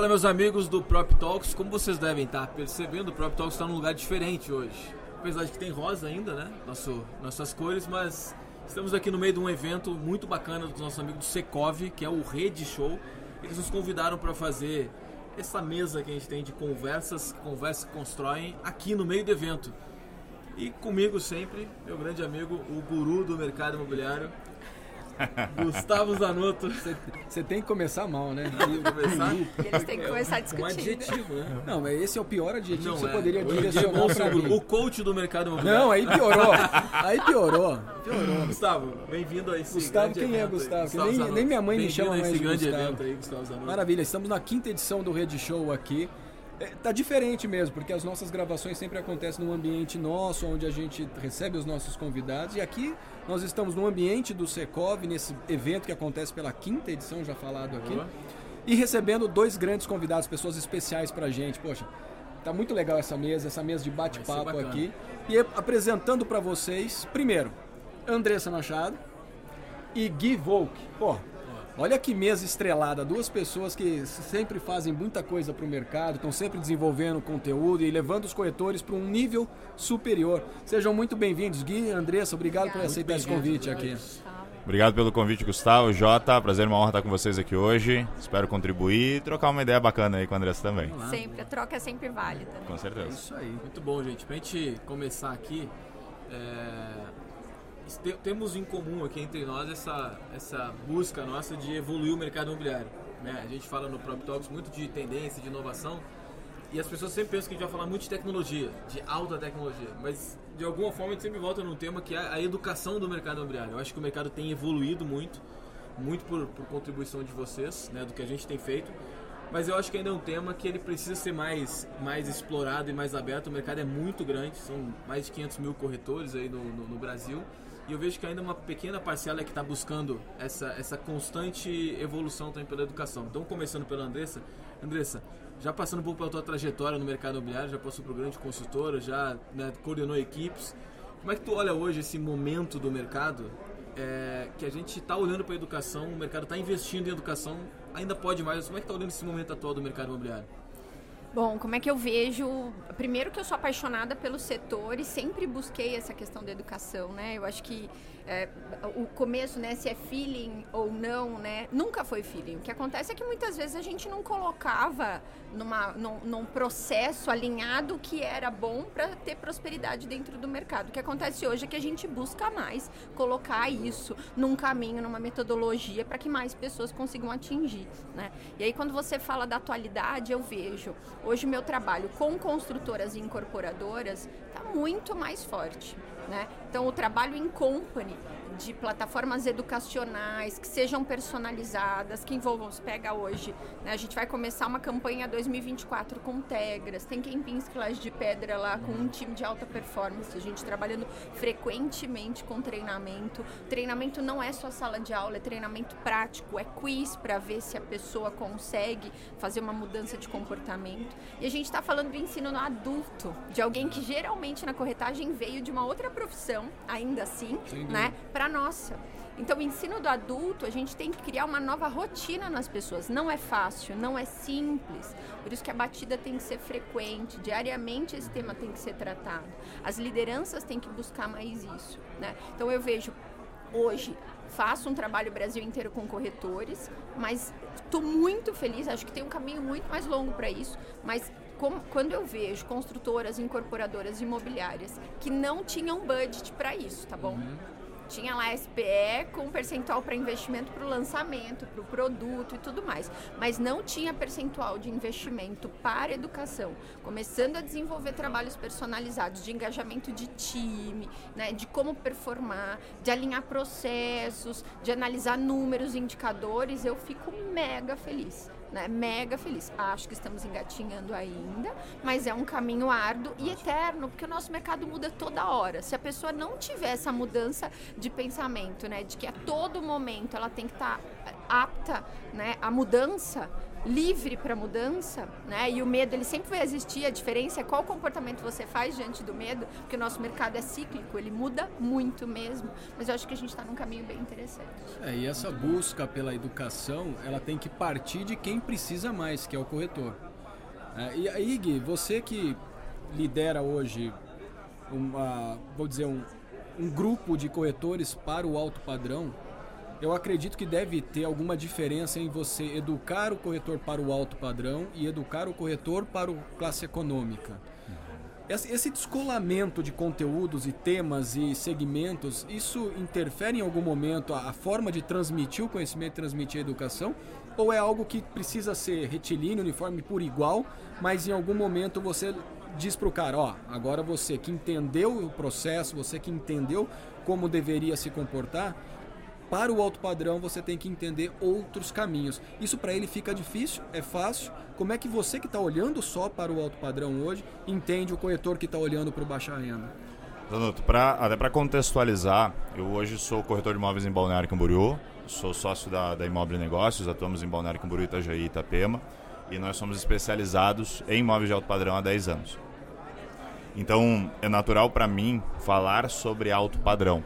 Fala, meus amigos do Prop Talks. Como vocês devem estar percebendo, o Prop Talks está num lugar diferente hoje. Apesar de que tem rosa ainda, né? Nosso, nossas cores, mas estamos aqui no meio de um evento muito bacana do nosso amigo do Secov, que é o Rede Show. Eles nos convidaram para fazer essa mesa que a gente tem de conversas, conversas que constroem aqui no meio do evento. E comigo sempre, meu grande amigo, o guru do mercado imobiliário, Gustavo Zanotto. Você tem que começar mal, né? começar? Eles têm que começar Com discutindo. adjetivo, né? Não, mas esse é o pior adjetivo Não que você é. poderia Hoje é direcionar bom pra mim. O coach do mercado imobiliário. Não, aí piorou. Aí piorou. Piorou. Gustavo, bem-vindo a esse Gustavo, quem é. Gustavo? Gustavo nem- nem minha mãe me chama mais de Gustavo. aí, Gustavo. Maravilha, estamos na quinta edição do Rede Show aqui. É, tá diferente mesmo, porque as nossas gravações sempre acontecem num ambiente nosso, onde a gente recebe os nossos convidados. E aqui nós estamos no ambiente do Secov, nesse evento que acontece pela quinta edição, já falado aqui. Boa. E recebendo dois grandes convidados, pessoas especiais pra gente. Poxa, tá muito legal essa mesa, essa mesa de bate-papo aqui. E apresentando pra vocês, primeiro, Andressa Machado e Gui Volk. Pô, olha que mesa estrelada, duas pessoas que sempre fazem muita coisa pro mercado, estão sempre desenvolvendo conteúdo e levando os corretores para um nível superior. Sejam muito bem-vindos, Gui e Andressa, obrigado por Obrigada. aceitar esse convite aqui. Obrigado pelo convite, Gustavo. Jota, prazer, uma honra estar com vocês aqui hoje. Espero contribuir e trocar uma ideia bacana aí com a Andressa também. Sempre, a troca é sempre válida. né? Com certeza. Isso aí. Muito bom, gente. Pra gente começar aqui, é, temos em comum aqui entre nós essa, essa busca nossa de evoluir o mercado imobiliário. né? A gente fala no Prop Talks muito de tendência, de inovação, e as pessoas sempre pensam que a gente vai falar muito de tecnologia, de alta tecnologia, mas de alguma forma a gente sempre volta num tema que é a educação do mercado imobiliário. Eu acho que o mercado tem evoluído muito, muito por, por contribuição de vocês, né, do que a gente tem feito. Mas eu acho que ainda é um tema que ele precisa ser mais, mais explorado e mais aberto. O mercado é muito grande, são mais de 500 mil corretores aí no, no, no Brasil. E eu vejo que ainda uma pequena parcela é que está buscando essa, essa constante evolução também pela educação. Então, começando pela Andressa. Andressa, já passando um pouco pela tua trajetória no mercado imobiliário, já passou por grande consultora, já né, coordenou equipes. Como é que tu olha hoje esse momento do mercado é, que a gente está olhando para a educação, o mercado está investindo em educação, ainda pode mais. Como é que está olhando esse momento atual do mercado imobiliário? Bom, como é que eu vejo? Primeiro que eu sou apaixonada pelo setor e sempre busquei essa questão da educação, né? Eu acho que é, o começo, né, se é feeling ou não, né, nunca foi feeling. O que acontece é que muitas vezes a gente não colocava numa, num, num processo alinhado que era bom para ter prosperidade dentro do mercado. O que acontece hoje é que a gente busca mais colocar isso num caminho, numa metodologia para que mais pessoas consigam atingir, né? E aí quando você fala da atualidade, eu vejo hoje meu trabalho com construtoras e incorporadoras está muito mais forte, né? Então o trabalho em company de plataformas educacionais que sejam personalizadas, que envolvam, se pega hoje, né? a gente vai começar uma campanha 2024 com Tegras, tem Kempinski Laje de Pedra lá com um time de alta performance, a gente trabalhando frequentemente com treinamento. Treinamento não é só sala de aula, é treinamento prático, é quiz para ver se a pessoa consegue fazer uma mudança de comportamento. E a gente está falando do ensino no adulto, de alguém que geralmente na corretagem veio de uma outra profissão, ainda assim, dúvida. né, para nossa. Então, o ensino do adulto, a gente tem que criar uma nova rotina nas pessoas. Não é fácil, não é simples. Por isso que a batida tem que ser frequente, diariamente esse tema tem que ser tratado. As lideranças têm que buscar mais isso, né? Então, eu vejo hoje faço um trabalho Brasil inteiro com corretores, mas estou muito feliz, acho que tem um caminho muito mais longo para isso, mas quando eu vejo construtoras, incorporadoras imobiliárias que não tinham budget para isso, tá bom? Tinha lá SPE com percentual para investimento para o lançamento, para o produto e tudo mais. Mas não tinha percentual de investimento para educação. Começando a desenvolver trabalhos personalizados de engajamento de time, né, de como performar, de alinhar processos, de analisar números, indicadores, eu fico mega feliz. Né, mega feliz. Acho que estamos engatinhando ainda, mas é um caminho árduo e eterno, porque o nosso mercado muda toda hora. Se a pessoa não tiver essa mudança de pensamento, né, de que a todo momento ela tem que estar apta, né, à mudança, livre para mudança, né? E o medo ele sempre vai existir. A diferença é qual comportamento você faz diante do medo, porque o nosso mercado é cíclico, ele muda muito mesmo. Mas eu acho que a gente está num caminho bem interessante. É, e essa busca pela educação, ela tem que partir de quem precisa mais, que é o corretor. É, e aí, Gui, você que lidera hoje uma, vou dizer, um, um grupo de corretores para o alto padrão, eu acredito que deve ter alguma diferença em você educar o corretor para o alto padrão e educar o corretor para o classe econômica. Esse descolamento de conteúdos e temas e segmentos, isso interfere em algum momento a, forma de transmitir o conhecimento, transmitir a educação? Ou é algo que precisa ser retilíneo, uniforme por igual, mas em algum momento você diz para o cara, ó, agora você que entendeu o processo, você que entendeu como deveria se comportar, para o alto padrão você tem que entender outros caminhos. Isso para ele fica difícil, é fácil. Como é que você que está olhando só para o alto padrão hoje entende o corretor que está olhando para o baixa renda? Donuto, pra, até para contextualizar, eu hoje sou corretor de imóveis em Balneário Camboriú, sou sócio da, da Imóvel Negócios, atuamos em Balneário Camboriú, Itajaí e Itapema, e nós somos especializados em imóveis de alto padrão há 10 anos. Então, é natural para mim falar sobre alto padrão.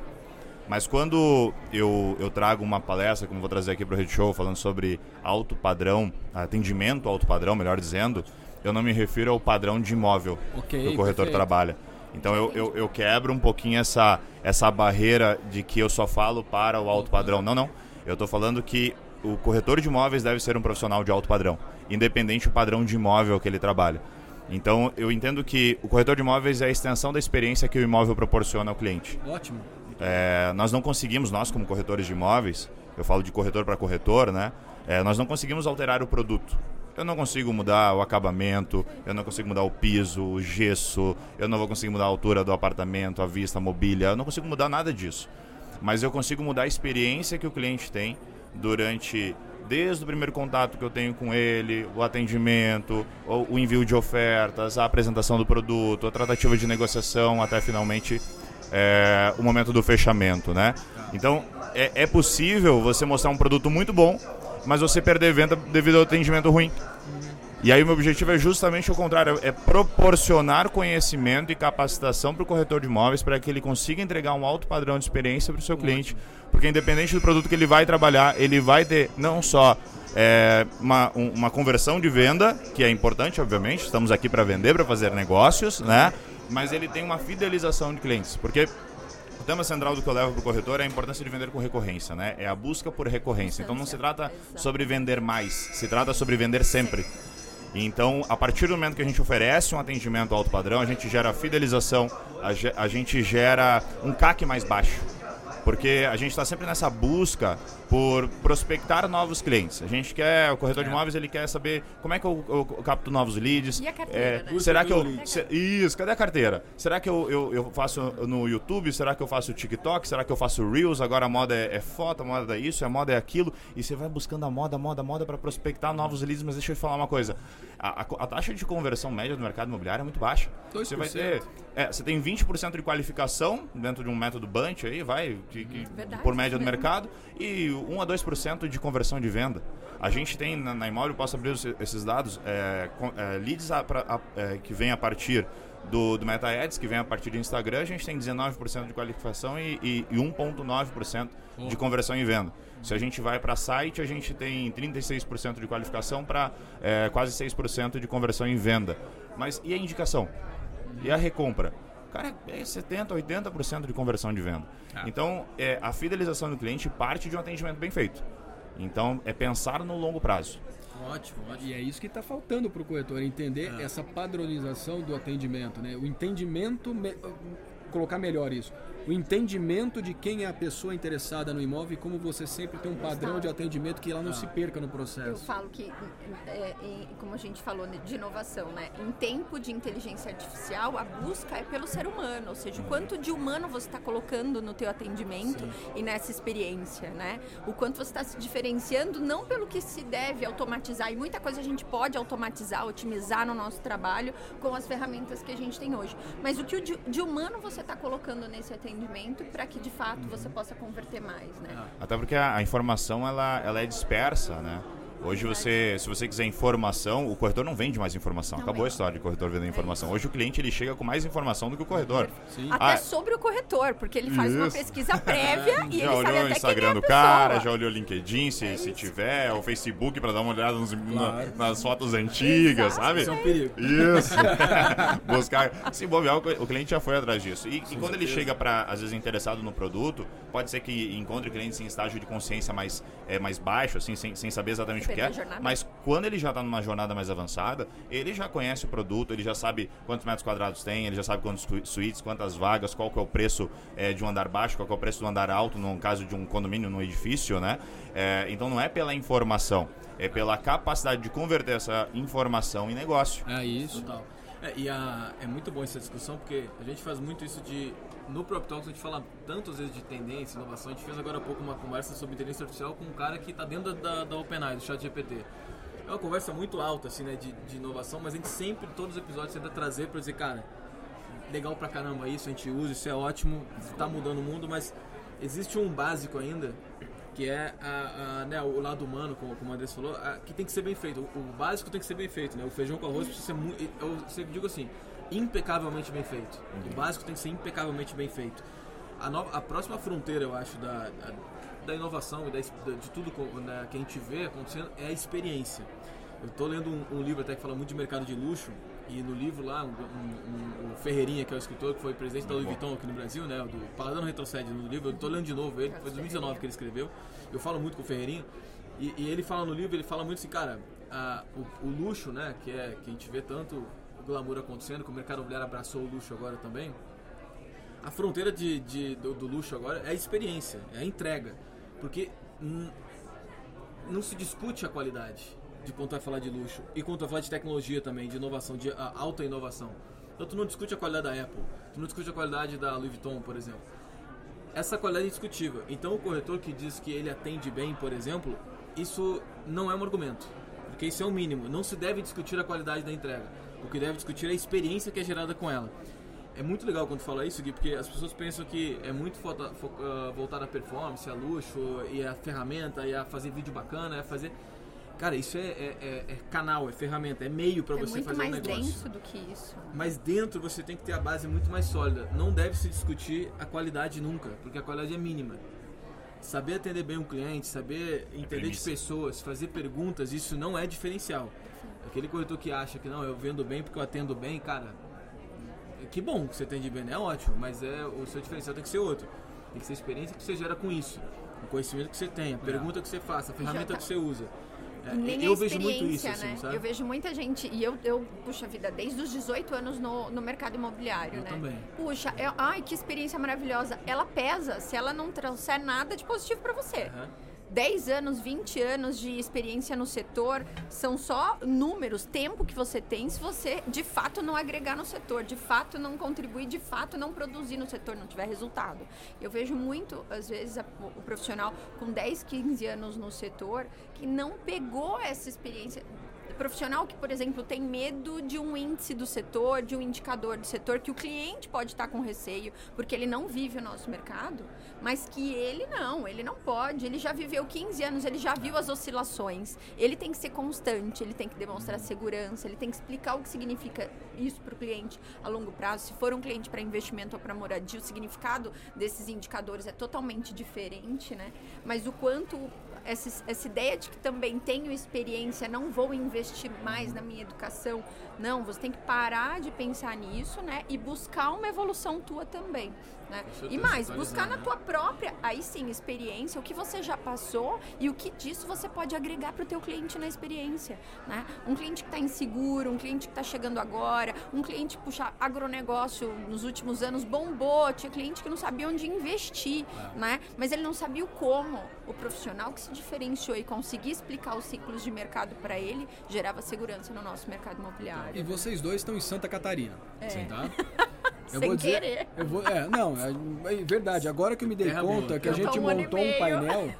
Mas quando eu, eu trago uma palestra, como vou trazer aqui para o Red Show, falando sobre alto padrão, atendimento alto padrão, melhor dizendo, eu não me refiro ao padrão de imóvel okay, que o corretor perfeito. trabalha. Então eu, eu, eu, quebro um pouquinho essa, essa barreira de que eu só falo para o alto padrão. Não, não. Eu estou falando que o corretor de imóveis deve ser um profissional de alto padrão, independente do padrão de imóvel que ele trabalha. Então eu entendo que o corretor de imóveis é a extensão da experiência que o imóvel proporciona ao cliente. Ótimo. É, nós não conseguimos, nós como corretores de imóveis, eu falo de corretor para corretor, né? É, nós não conseguimos alterar o produto. Eu não consigo mudar o acabamento, eu não consigo mudar o piso, o gesso, eu não vou conseguir mudar a altura do apartamento, a vista, a mobília, eu não consigo mudar nada disso. Mas eu consigo mudar a experiência que o cliente tem durante desde o primeiro contato que eu tenho com ele, o atendimento, o, envio de ofertas, a apresentação do produto, a tratativa de negociação, até finalmente é, o momento do fechamento, né? Então, é, é, possível você mostrar um produto muito bom, mas você perder venda devido ao atendimento ruim. E aí meu objetivo é justamente o contrário, é proporcionar conhecimento e capacitação para o corretor de imóveis para que ele consiga entregar um alto padrão de experiência para o seu cliente, porque independente do produto que ele vai trabalhar, ele vai ter não só é, uma, um, uma conversão de venda, que é importante, obviamente, estamos aqui para vender, para fazer negócios, né? Mas ele tem uma fidelização de clientes, porque o tema central do que eu levo para o corretor é a importância de vender com recorrência, né? É a busca por recorrência. Então não se trata sobre vender mais, se trata sobre vender sempre. Então, a partir do momento que a gente oferece um atendimento alto padrão, a gente gera fidelização, a, gente gera um CAC mais baixo porque a gente está sempre nessa busca por prospectar novos clientes. A gente quer, o corretor é. de imóveis, ele quer saber como é que eu, eu, eu capto novos leads. E a carteira, é, né? Será que eu... Se, isso, cadê a carteira? Será que eu, eu, eu, faço no YouTube? Será que eu faço TikTok? Será que eu faço Reels? Agora a moda é, é foto, a moda é isso, a moda é aquilo. E você vai buscando a moda, a moda, a moda para prospectar novos leads. Mas deixa eu te falar uma coisa. A, a, a, taxa de conversão média do mercado imobiliário é muito baixa. 2%. Você vai ter... É, você tem 20% de qualificação dentro de um método Bunch aí, vai, que, que, por média do mercado, e 1 a 2% de conversão de venda. A gente tem na, na Imóvel, posso abrir esses dados, é, é, leads a, a, é, que vem a partir do, do Meta Ads, que vem a partir do Instagram, a gente tem 19% de qualificação e, e, e 1,9% de conversão em venda. Se a gente vai para site, a gente tem 36% de qualificação para é, quase 6% de conversão em venda. Mas e a indicação? E a recompra? Cara, é 70%, 80% de conversão de venda. Ah. Então, é, a fidelização do cliente parte de um atendimento bem feito. Então, é pensar no longo prazo. Ótimo, ótimo. E é isso que está faltando para o corretor, entender ah. essa padronização do atendimento, né? O entendimento, me... colocar melhor isso o entendimento de quem é a pessoa interessada no imóvel e como você sempre tem um padrão de atendimento que ela não ah. se perca no processo. Eu falo que, é, é, como a gente falou de inovação, né? em tempo de inteligência artificial, a busca é pelo ser humano, ou seja, o quanto de humano você está colocando no teu atendimento Sim. e nessa experiência, né? O quanto você está se diferenciando, não pelo que se deve automatizar, e muita coisa a gente pode automatizar, otimizar no nosso trabalho com as ferramentas que a gente tem hoje, mas o que de humano você está colocando nesse atendimento atendimento para que de fato você possa converter mais, né? Até porque a, a, informação ela, ela é dispersa, né? Hoje você, se você quiser informação, o corretor não vende mais informação. Não Acabou a vende. história de corretor vendendo informação. Hoje o cliente ele chega com mais informação do que o corretor. Sim. Até Ah, sobre o corretor, porque ele faz uma Isso. pesquisa prévia e já ele olhou sabe o até Instagram quem é a do pessoa. cara, já olhou o LinkedIn, se, É se tiver, o Facebook pra dar uma olhada nos- na- Claro. nas fotos antigas, Exato. sabe? Isso é um perigo. Isso. Buscar. Se bobear, o cliente já foi atrás disso. E, e quando ele chega para, às vezes, interessado no produto, pode ser que encontre clientes em estágio de consciência mais, é, mais baixo, assim, sem, sem saber exatamente o que Depende da jornada. Mas quando ele já está numa jornada mais avançada, ele já conhece o produto, ele já sabe quantos metros quadrados tem, ele já sabe quantos suítes, quantas vagas, qual que é o preço é, de um andar baixo, qual que é o preço do andar alto, no caso de um condomínio, num edifício, né? É, então não é pela informação, é pela capacidade de converter essa informação em negócio. É isso. Total. É, e a- é muito bom essa discussão porque a gente faz muito isso de. No Prop Talks a gente fala tantas vezes de tendência, inovação. A gente fez agora há pouco uma conversa sobre inteligência artificial com um cara que está dentro da, da OpenAI, do ChatGPT. É uma conversa muito alta, assim, né, de, de inovação, mas a gente sempre, todos os episódios, tenta trazer para dizer, cara, legal pra caramba isso, a gente usa, isso é ótimo, tá mudando o mundo, mas existe um básico ainda, que é a, a, né, o lado humano, como, como o Andrés falou, a- que tem que ser bem feito. O, o básico tem que ser bem feito, né? O feijão com arroz precisa ser muito. Eu sempre digo assim, impecavelmente bem feito. O básico tem que ser impecavelmente bem feito. A, nova, a próxima fronteira, eu acho, da, da, da inovação e da, de tudo né, que a gente vê acontecendo é a experiência. Eu tô lendo um, um livro até que fala muito de mercado de luxo, e no livro lá, um, um- um- o Ferreirinha, que é o escritor, que foi presidente da Louis Vuitton aqui no Brasil, né? Do Paladino Retrocede no livro, eu tô lendo de novo ele, foi 2019 que ele escreveu. Eu falo muito com o Ferreirinha, e, e ele fala no livro, ele fala muito assim, cara, a- o, o luxo, né? Que é que a gente vê tanto glamour acontecendo, que o mercado imobiliário abraçou o luxo agora também. A fronteira de, de- do, do luxo agora é a experiência, é a entrega. Porque hum, não se discute a qualidade de quando vai falar de luxo e quando vai falar de tecnologia também, de inovação, de alta inovação. Então tu não discute a qualidade da Apple, tu não discute a qualidade da Louis Vuitton, por exemplo. Essa qualidade é indiscutível. Então o corretor que diz que ele atende bem, por exemplo, isso não é um argumento. Porque isso é o mínimo. Não se deve discutir a qualidade da entrega. O que deve discutir é a experiência que é gerada com ela. É muito legal quando fala isso, Gui, porque as pessoas pensam que é muito fo- ah, voltado à performance, a luxo, e a ferramenta, e a fazer vídeo bacana, é fazer. Cara, isso é, é- é- é canal, é ferramenta, é meio para É você muito fazer mais um negócio. denso do que isso. Mas dentro você tem que ter a base muito mais sólida. Não deve se discutir a qualidade nunca, porque a qualidade é mínima. Saber atender bem um cliente, saber entender de pessoas, fazer perguntas, isso não é diferencial. Aquele corretor que acha que não, eu vendo bem porque eu atendo bem, cara, que bom que você atende bem, né? é ótimo, mas é o seu diferencial tem que ser outro. Tem que ser a experiência que você gera com isso, o conhecimento que você tem, a pergunta que você faça, a ferramenta tá. que você usa. É, nem eu a vejo muito isso, experiência, assim, né? sabe? Eu vejo muita gente, e eu, eu puxa vida, desde os 18 anos no, no mercado imobiliário, Eu né? também. Puxa, é- ai, que experiência maravilhosa. Ela pesa se ela não trouxer nada de positivo pra você. Aham. 10 anos, 20 anos de experiência no setor são só números, tempo que você tem se você de fato não agregar no setor, de fato não contribuir, de fato não produzir no setor, não tiver resultado. Eu vejo muito, às vezes, a- o profissional com 10, 15 anos no setor que não pegou essa experiência. Profissional que, por exemplo, tem medo de um índice do setor, de um indicador do setor, que o cliente pode estar com receio, porque ele não vive o nosso mercado, mas que ele não, ele não pode. Ele já viveu 15 anos, ele já viu as oscilações. Ele tem que ser constante, ele tem que demonstrar segurança, ele tem que explicar o que significa isso para o cliente a longo prazo. Se for um cliente para investimento ou para moradia, o significado desses indicadores é totalmente diferente, né? Mas o quanto essa, essa ideia de que também tenho experiência, não vou investir mais na minha educação. Não, você tem que parar de pensar nisso, né? E buscar uma evolução tua também. Né? E mais, buscar na né? tua própria, aí sim, experiência, o que você já passou e o que disso você pode agregar para o teu cliente na experiência. Né? Um cliente que está inseguro, um cliente que está chegando agora, um cliente, puxa, agronegócio nos últimos anos bombou, tinha cliente que não sabia onde investir, né? Mas ele não sabia o como. O profissional que se diferenciou e conseguia explicar os ciclos de mercado para ele gerava segurança no nosso mercado imobiliário. E vocês dois estão em Santa Catarina. É. Tá? Eu Sem vou dizer, querer. Eu vou, é, não, é, é verdade. Agora que eu me dei Terra conta boa. que a gente montou um painel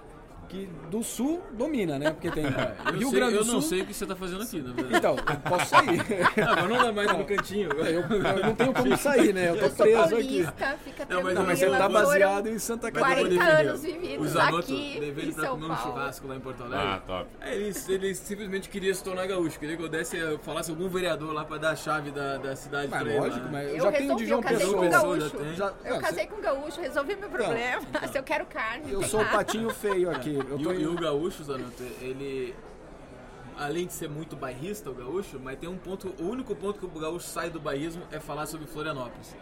que do sul domina, né? Porque tem É, Eu, Rio sei- Grande do eu Sul. não sei o que você tá fazendo aqui, na verdade. Então, eu posso sair. Ah, mas não dá mais no cantinho. eu, eu não tenho como sair, né? Eu tô Eu sou preso aqui. fica Não, mas-. Não, mas você tá baseado em Santa eu Catarina. 40 defender. anos vividos O Zanotto aqui levei em ele pra São comer um Paulo. churrasco lá em Porto Alegre. Ah, top. É, Ele, ele simplesmente queria se tornar gaúcho, queria que eu desse, eu falasse algum vereador lá pra dar a chave da, da cidade Mas pra ele. lógico, mas eu Eu já tenho de João eu casei Pessoa. com Pessoa gaúcho. já tem. Já- Eu não, casei com gaúcho, resolvi meu problema. Se eu quero carne, Eu sou o patinho feio aqui. Eu E, tô o- e o gaúcho, Zanotto, ele. Além de ser muito bairrista, o gaúcho, mas tem um ponto. O único ponto que o gaúcho sai do bairrismo é falar sobre Florianópolis.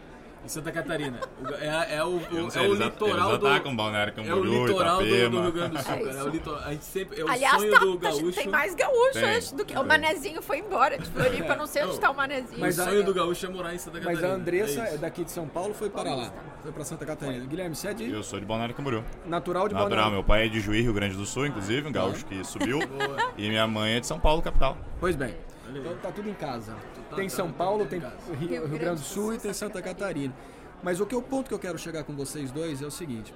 Em Santa Catarina. É, é o, não o- sei, é o litoral eles do. atacam Balneário É o Camboriú, litoral do, do. Rio Grande do Sul, É cara. É o litoral, a gente sempre, é o Aliás, sonho tá, do a gente gaúcho. tem mais gaúcho Tem, antes do que. O. Manezinho foi embora de Floripa, não sei onde Não. tá o Manezinho. Mas o a- sonho do gaúcho é morar em Santa Mas Catarina. a Andressa é é daqui de São Paulo, foi para lá. Foi para Santa Catarina. Guilherme, você é de Eu sou de Balneário Camboriú. natural de Natural, Balneário. meu pai é de Juí, Rio Grande do Sul, inclusive, um gaúcho que subiu. E minha mãe é de São Paulo, capital. Pois bem. Então tá tudo em casa. Tá- Tem tá- São tá Paulo, tem. Rio, Rio Grande do Sul e tem Santa Catarina. Mas o que o ponto que eu quero chegar com vocês dois é o seguinte: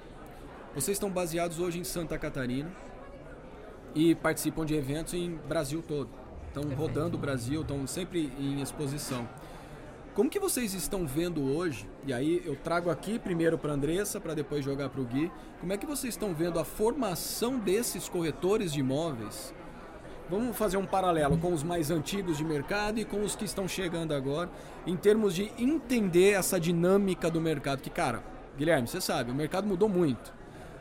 vocês estão baseados hoje em Santa Catarina e participam de eventos em Brasil todo. Estão rodando o Brasil, estão sempre em exposição. Como que vocês estão vendo hoje? E aí eu trago aqui primeiro para Andressa, para depois jogar para o Gui. Como é que vocês estão vendo a formação desses corretores de imóveis? Vamos fazer um paralelo com os mais antigos de mercado e com os que estão chegando agora, em termos de entender essa dinâmica do mercado. Que, cara, Guilherme, você sabe, o mercado mudou muito.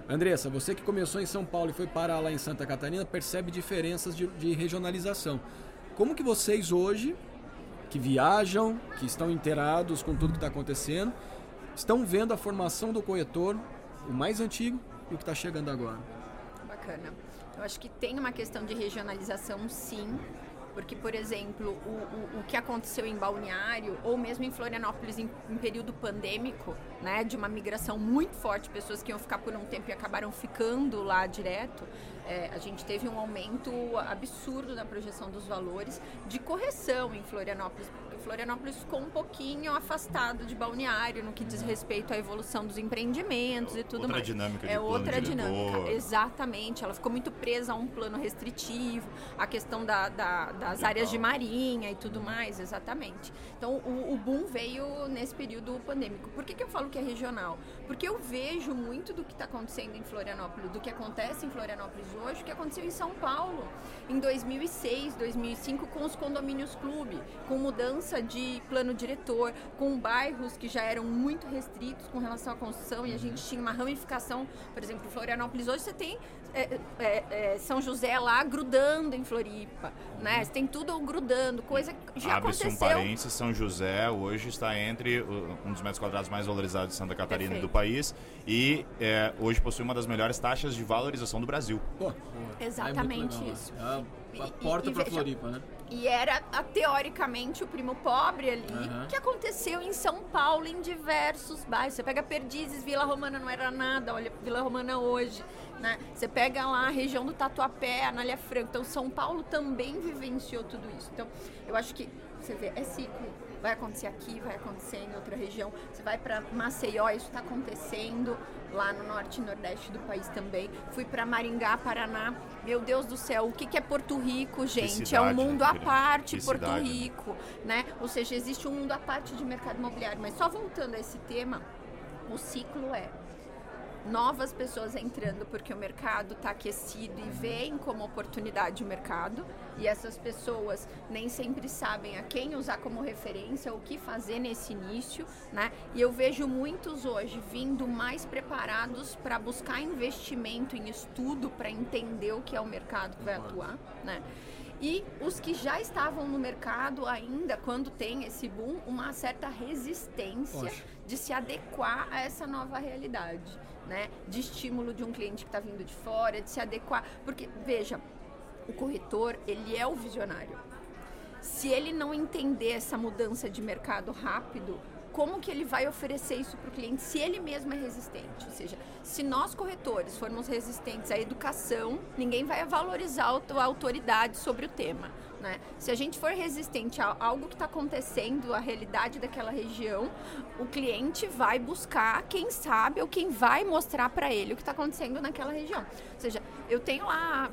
Andressa, você que começou em São Paulo e foi parar lá em Santa Catarina, percebe diferenças de, de regionalização. Como que vocês hoje, que viajam, que estão inteirados com tudo que está acontecendo, estão vendo a formação do corretor, o mais antigo e o que está chegando agora? Bacana. Eu acho que tem uma questão de regionalização, sim. Porque, por exemplo, o, o, o que aconteceu em Balneário, ou mesmo em Florianópolis em, em período pandêmico, né, de uma migração muito forte, pessoas que iam ficar por um tempo e acabaram ficando lá direto, é, a gente teve um aumento absurdo na projeção dos valores de correção em Florianópolis, porque Florianópolis ficou um pouquinho afastado de Balneário no que diz respeito à evolução dos empreendimentos e tudo Outra mais. dinâmica é outra diretor. dinâmica, exatamente. Ela ficou muito presa a um plano restritivo, a questão da, da- das áreas de marinha e tudo mais, exatamente. Então o, o boom veio nesse período pandêmico. Por que, que eu falo que é regional? Porque eu vejo muito do que está acontecendo em Florianópolis, do que acontece em Florianópolis hoje, o que aconteceu em São Paulo em 2006, 2005 com os condomínios clube, com mudança de plano diretor, com bairros que já eram muito restritos com relação à construção e a gente tinha uma ramificação, por exemplo, em Florianópolis hoje você tem é, é, é, São José lá grudando em Floripa, né? Você tem tudo grudando, coisa que já Abre-se um aconteceu. parênteses, São José hoje está entre um dos metros quadrados mais valorizados de Santa Catarina e do Perfeito. país e é, hoje possui uma das melhores taxas de valorização do Brasil. Pô, Exatamente É muito legal, isso. né? É a, a porta veja- Floripa, né? E era, a- teoricamente, o primo pobre ali, Aham. que aconteceu em São Paulo, em diversos bairros. Você pega Perdizes, Vila Romana não era nada, olha Vila Romana hoje. Né? Você pega lá a região do Tatuapé, Anália Franco. Então, São Paulo também vivenciou tudo isso. Então, eu acho que, você vê, é ciclo. Vai acontecer aqui, vai acontecer em outra região. Você vai para Maceió, isso está acontecendo lá no norte e nordeste do país também. Fui para Maringá, Paraná. Meu Deus do céu, o que, que é Porto Rico, gente? é um cidade, mundo à parte, Porto cidade, né? Rico, né? Ou seja, existe um mundo à parte de mercado imobiliário. Mas só voltando a esse tema, o ciclo é novas pessoas entrando porque o mercado está aquecido e veem como oportunidade o mercado e essas pessoas nem sempre sabem a quem usar como referência, o que fazer nesse início, né? E eu vejo muitos hoje vindo mais preparados para buscar investimento em estudo para entender o que é o mercado que vai atuar, né? E os que já estavam no mercado ainda, quando tem esse boom, uma certa resistência de se adequar a essa nova realidade, né? De estímulo de um cliente que está vindo de fora, de se adequar. Porque, veja, o corretor, ele é o visionário. Se ele não entender essa mudança de mercado rápido, como que ele vai oferecer isso para o cliente se ele mesmo é resistente? Ou seja, se nós corretores formos resistentes à educação, ninguém vai valorizar a auto- a autoridade sobre o tema. Né? Se a gente for resistente a algo que está acontecendo, a realidade daquela região, o cliente vai buscar quem sabe ou quem vai mostrar para ele o que está acontecendo naquela região. Ou seja, eu tenho lá,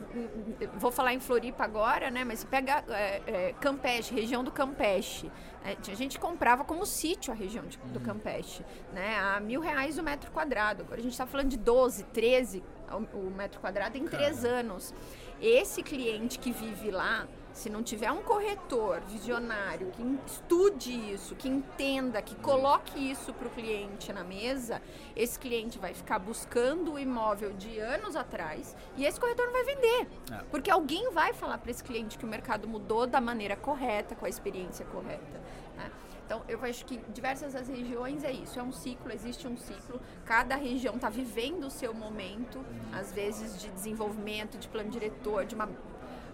vou falar em Floripa agora, né? Mas pega é, é, Campeche, região do Campeche. É, a gente comprava como sítio a região de, do Campeche, né? A mil reais o metro quadrado. Agora a gente está falando de 12, 13 o, o metro quadrado em três anos. Esse cliente que vive lá, se não tiver um corretor visionário que estude isso, que entenda, que coloque isso para o cliente na mesa, esse cliente vai ficar buscando o imóvel de anos atrás e esse corretor não vai vender. É. Porque alguém vai falar para esse cliente que o mercado mudou da maneira correta, com a experiência correta. Né? Então, eu acho que diversas as regiões é isso, é um ciclo, existe um ciclo, cada região está vivendo o seu momento, às vezes de desenvolvimento, de plano diretor, de uma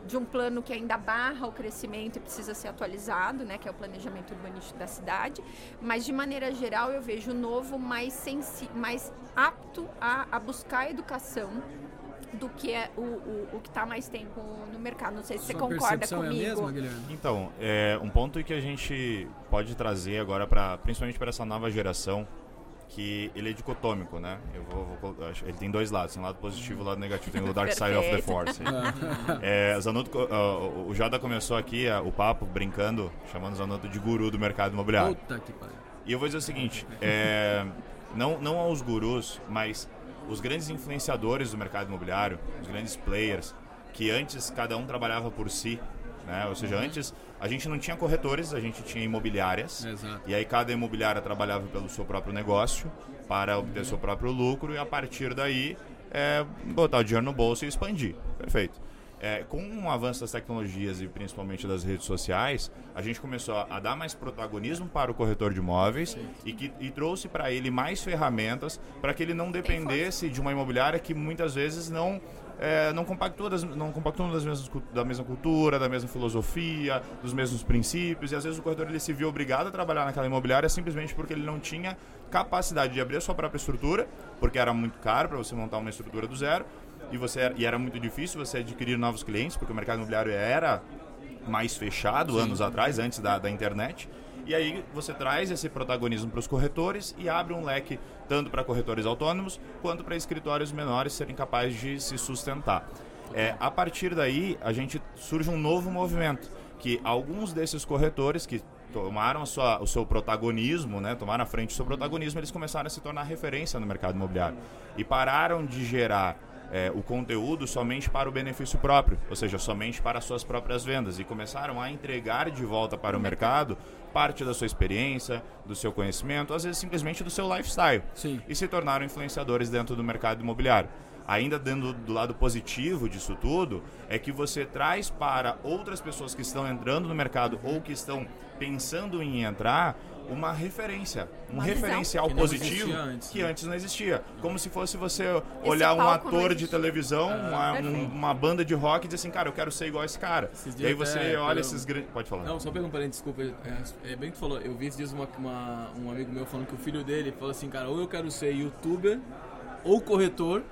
de um plano que ainda barra o crescimento e precisa ser atualizado, né, que é o planejamento urbanístico da cidade, mas de maneira geral eu vejo o novo mais, sensi mais apto a, a buscar a educação do que é o, o, o que está mais tempo no mercado. Não sei se Sua você concorda comigo. É a mesma, Guilherme? Então, é um ponto que a gente pode trazer agora para principalmente para essa nova geração que ele é dicotômico, né? Eu vou, vou, ele tem dois lados, tem um lado positivo e um lado negativo, tem o Dark Side of the Force. é, Zanuto, uh, o Jada começou aqui uh, o papo brincando, chamando o Zanuto de guru do mercado imobiliário. Puta que pariu. E eu vou dizer o seguinte, é, não, não aos gurus, mas os grandes influenciadores do mercado imobiliário, os grandes players, que antes cada um trabalhava por si, né? Ou seja, uhum. antes a gente não tinha corretores, a gente tinha imobiliárias. Exato. E aí cada imobiliária trabalhava pelo seu próprio negócio para obter uhum. seu próprio lucro e a partir daí é, botar o dinheiro no bolso e expandir. Perfeito. É, com o avanço das tecnologias e principalmente das redes sociais, a gente começou a, dar mais protagonismo para o corretor de imóveis e, que, e trouxe para ele mais ferramentas para que ele não dependesse de uma imobiliária que muitas vezes não é, não compactuam das, não compactuam das mesmas, da mesma cultura, da mesma filosofia, dos mesmos princípios, e às vezes o corretor ele se viu obrigado a trabalhar naquela imobiliária simplesmente porque ele não tinha capacidade de abrir a sua própria estrutura, porque era muito caro para você montar uma estrutura do zero, e, você, e era muito difícil você adquirir novos clientes, porque o mercado imobiliário era mais fechado Sim. anos atrás, antes da, da internet. E aí você traz esse protagonismo para os corretores e abre um leque tanto para corretores autônomos quanto para escritórios menores serem capazes de se sustentar. É, a partir daí, a gente surge um novo movimento, que alguns desses corretores que tomaram sua, o seu protagonismo, né, tomaram a frente do seu protagonismo, eles começaram a se tornar referência no mercado imobiliário e pararam de gerar é, o conteúdo somente para o benefício próprio, ou seja, somente para as suas próprias vendas, e começaram a entregar de volta para o mercado parte da sua experiência, do seu conhecimento, às vezes simplesmente do seu lifestyle, Sim. e se tornaram influenciadores dentro do mercado imobiliário. Ainda dentro do lado positivo disso tudo, é que você traz para outras pessoas que estão entrando no mercado ou que estão pensando em entrar uma referência, um uma referencial que positivo antes, que né? antes não existia. Como se fosse você olhar um ator de televisão, ah, uma, um, uma, banda de rock e dizer assim, cara, eu quero ser igual a esse cara. e aí você é, olha esses grandes. Pode falar. Não, só perguntando, desculpa. É, é, bem que tu falou. Eu vi esses dias uma, uma, um amigo meu falando que o filho dele falou assim, cara, ou eu quero ser youtuber ou corretor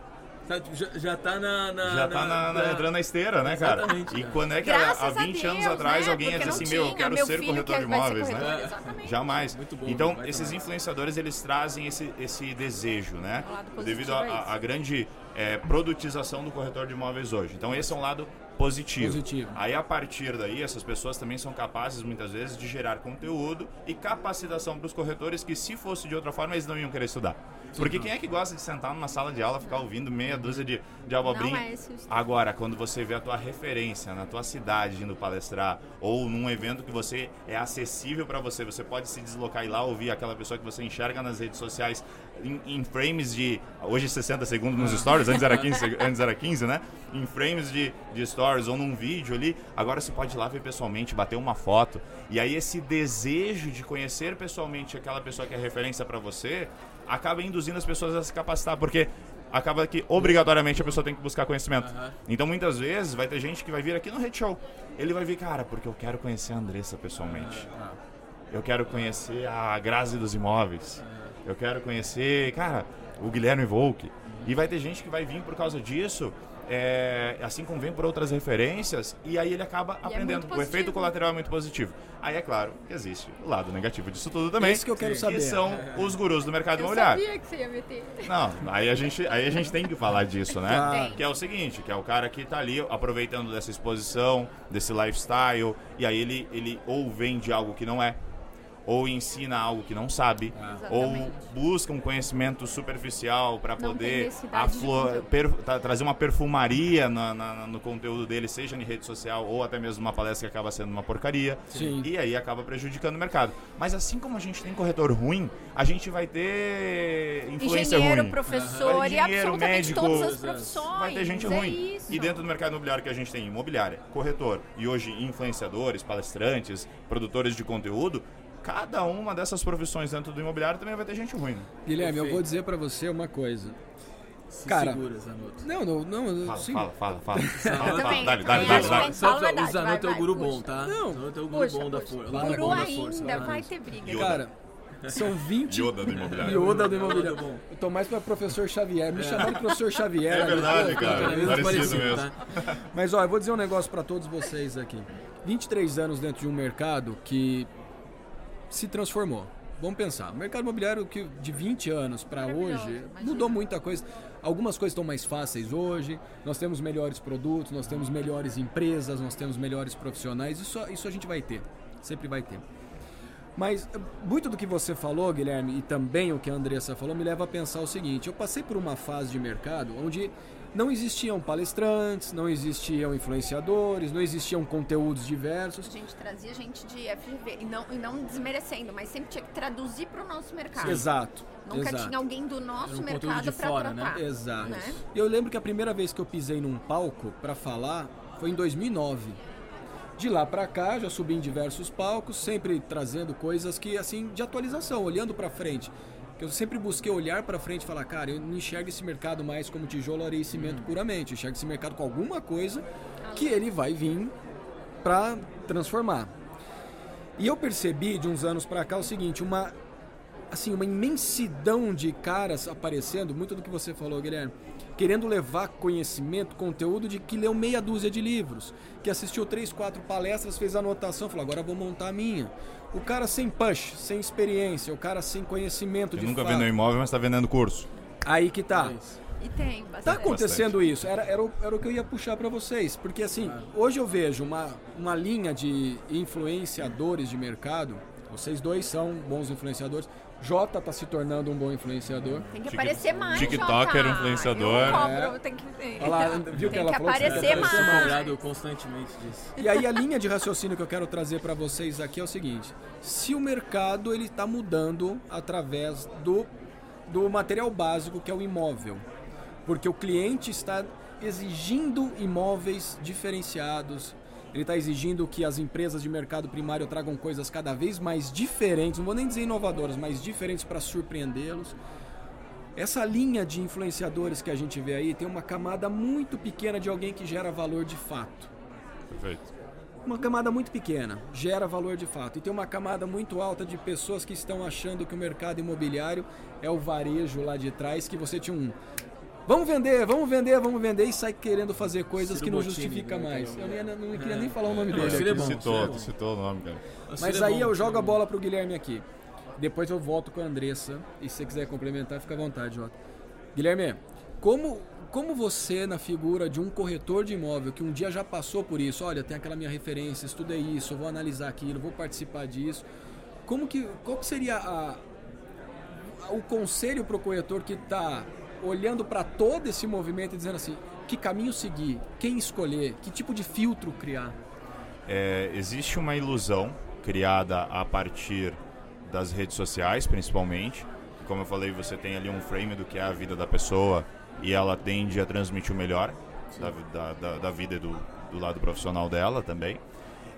Tá, já, já tá na. na já tá na, na, entrando na esteira, né, cara? Exatamente. E quando é que Graças há 20 Deus, anos né? atrás alguém ia dizer assim, meu, eu quero ser corretor de imóveis, né? Jamais. Muito bom, então, esses influenciadores, eles trazem esse, esse desejo, né? Devido à grande é, produtização do corretor de imóveis hoje. Então, esse é um lado positivo. positivo. Aí a partir daí, essas pessoas também são capazes muitas vezes de gerar conteúdo e capacitação para os corretores que se fosse de outra forma eles não iam querer estudar. Porque quem é que gosta de sentar numa sala de aula, ficar ouvindo meia dúzia de, de abobrinha? É Agora, quando você vê a tua referência na tua cidade indo palestrar, ou num evento que você é acessível para você, você pode se deslocar e lá ouvir aquela pessoa que você enxerga nas redes sociais em, em frames de. Hoje 60 segundos nos stories, antes era 15, antes era 15 né? Em frames de, de stories ou num vídeo ali. Agora você pode ir lá ver pessoalmente, bater uma foto. E aí esse desejo de conhecer pessoalmente aquela pessoa que é referência para você acaba induzindo as pessoas a se capacitar, porque acaba que obrigatoriamente a pessoa tem que buscar conhecimento. Uhum. Então muitas vezes vai ter gente que vai vir aqui no Rede Show. Ele vai vir, cara, porque eu quero conhecer a Andressa pessoalmente. Uhum. Eu quero conhecer a Grazi dos Imóveis. Eu quero conhecer, cara, o Guilherme Volk. E vai ter gente que vai vir por causa disso é, assim como vem por outras referências, e aí ele acaba E é aprendendo. muito o efeito colateral é muito positivo. Aí é claro que existe o lado negativo disso tudo também. Isso que eu quero que saber. são os gurus do mercado Eu imobiliário. sabia que você ia meter. Não, aí a gente, aí a gente tem que falar disso, né? Claro. Que é o seguinte, que é o cara que tá ali aproveitando dessa exposição, desse lifestyle, e aí ele, ele ou vende algo que não é, ou ensina algo que não sabe, ou Exatamente. busca um conhecimento superficial para poder per- tra- trazer uma perfumaria na- na- no conteúdo dele, seja em rede social ou até mesmo uma palestra que acaba sendo uma porcaria. Sim. E aí acaba prejudicando o mercado. Mas assim como a gente tem corretor ruim, a gente vai ter influência Engenheiro, ruim. professor Vai e absolutamente médico, todas as profissões. Vai ter gente é ruim. Isso. E dentro do mercado imobiliário que a gente tem imobiliária, corretor e hoje influenciadores, palestrantes, produtores de conteúdo, cada uma dessas profissões dentro do imobiliário também vai ter gente ruim. Guilherme, eu Perfeito. vou dizer pra você uma coisa. Se Cara, segura, Zanotto. Não, não, não. Fala, sim. fala, fala, fala. fala, fala. Dale, dale, dale, dale. o verdade, Zanotto é o guru vai, bom, tá? Não. O Zanotto é o guru Puxa, bom da puxa. força. Para, Guru da ainda, força, vai né? ter briga. Yoda. Cara, são 20. Yoda do imobiliário. Yoda do imobiliário. Yoda bom. Eu tô mais pra professor Xavier. Me chamaram de professor Xavier. É verdade, cara. Cara, mesmo Parecido parecido, mesmo. tá? Mas ó, eu vou dizer um negócio pra todos vocês aqui. 23 anos dentro de um mercado que se transformou. Vamos pensar, o mercado imobiliário que de 20 anos Maravilhoso, hoje imagina. mudou muita coisa. Algumas coisas estão mais fáceis hoje, nós temos melhores produtos, nós temos melhores empresas, nós temos melhores profissionais, isso, isso a gente vai ter, sempre vai ter. Mas muito do que você falou, Guilherme, e também o que a Andressa falou, me leva a pensar o seguinte: eu passei por uma fase de mercado onde não existiam palestrantes, não existiam influenciadores, não existiam conteúdos diversos. A gente trazia gente de FGV, e não, e não desmerecendo, mas sempre tinha que traduzir para o nosso mercado. Exato. Nunca exato. tinha alguém do nosso um mercado para fora, né? tratar. Exato. né? Eu lembro que a primeira vez que eu pisei num palco para falar foi em 2009. De lá para cá, já subi em diversos palcos, sempre trazendo coisas que assim de atualização, olhando para frente. Que eu sempre busquei olhar para frente e falar, cara, eu não enxergo esse mercado mais como tijolo, areia e cimento puramente. Eu enxergo esse mercado com alguma coisa que ele vai vir para transformar. E eu percebi de uns anos para cá o seguinte, uma assim, uma imensidão de caras aparecendo, muito do que você falou, Guilherme, querendo levar conhecimento, conteúdo de que leu meia dúzia de livros, que assistiu três, quatro palestras, fez anotação, falou, agora vou montar a minha. O cara sem push, sem experiência, o cara sem conhecimento Você de nunca fato. vendeu imóvel, mas tá vendendo curso. Aí que tá. É. E tem bastante. Tá acontecendo isso, era, era, o, era o que eu ia puxar para vocês, porque assim, hoje eu vejo uma, uma linha de influenciadores de mercado, vocês dois são bons influenciadores, Jota tá se tornando um bom influenciador. Tem que aparecer mais, TikToker, Jota. influenciador. Eu cobro, É. tem que. Olha lá, viu que Tem ela que falou que você aparecer quer aparecer mais. constantemente disso. E aí a linha de raciocínio que eu quero trazer para vocês aqui é o seguinte: se o mercado ele está mudando através do, do material básico que é o imóvel, porque o cliente está exigindo imóveis diferenciados, ele está exigindo que as empresas de mercado primário tragam coisas cada vez mais diferentes, não vou nem dizer inovadoras, mas diferentes para surpreendê-los. Essa linha de influenciadores que a gente vê aí tem uma camada muito pequena de alguém que gera valor de fato Perfeito. uma camada muito pequena, gera valor de fato. E tem uma camada muito alta de pessoas que estão achando que o mercado imobiliário é o varejo lá de trás, que você tinha um. Vamos vender, vamos vender, vamos vender e sai querendo fazer coisas Ciro que não Bottini, justifica né, mais. é Eu não, não queria É. nem falar o nome Não, dele. Ciro é bom, citou, Ciro é citou o nome, cara. Mas é aí bom, eu jogo é a bola pro Guilherme aqui. Depois eu volto com a Andressa. E se você quiser complementar, fica à vontade, Jota. Guilherme, como, como você, na figura de um corretor de imóvel que um dia já passou por isso, olha, tem aquela minha referência, estudei isso, eu vou analisar aquilo, vou participar disso. Como que, qual que seria a, o conselho para o corretor que está olhando para todo esse movimento e dizendo assim, que caminho seguir, quem escolher, que tipo de filtro criar? É, existe uma ilusão criada a partir das redes sociais, principalmente. Como eu falei, você tem ali um frame do que é a vida da pessoa e ela tende a transmitir o melhor da, da, da vida e do, do lado profissional dela também.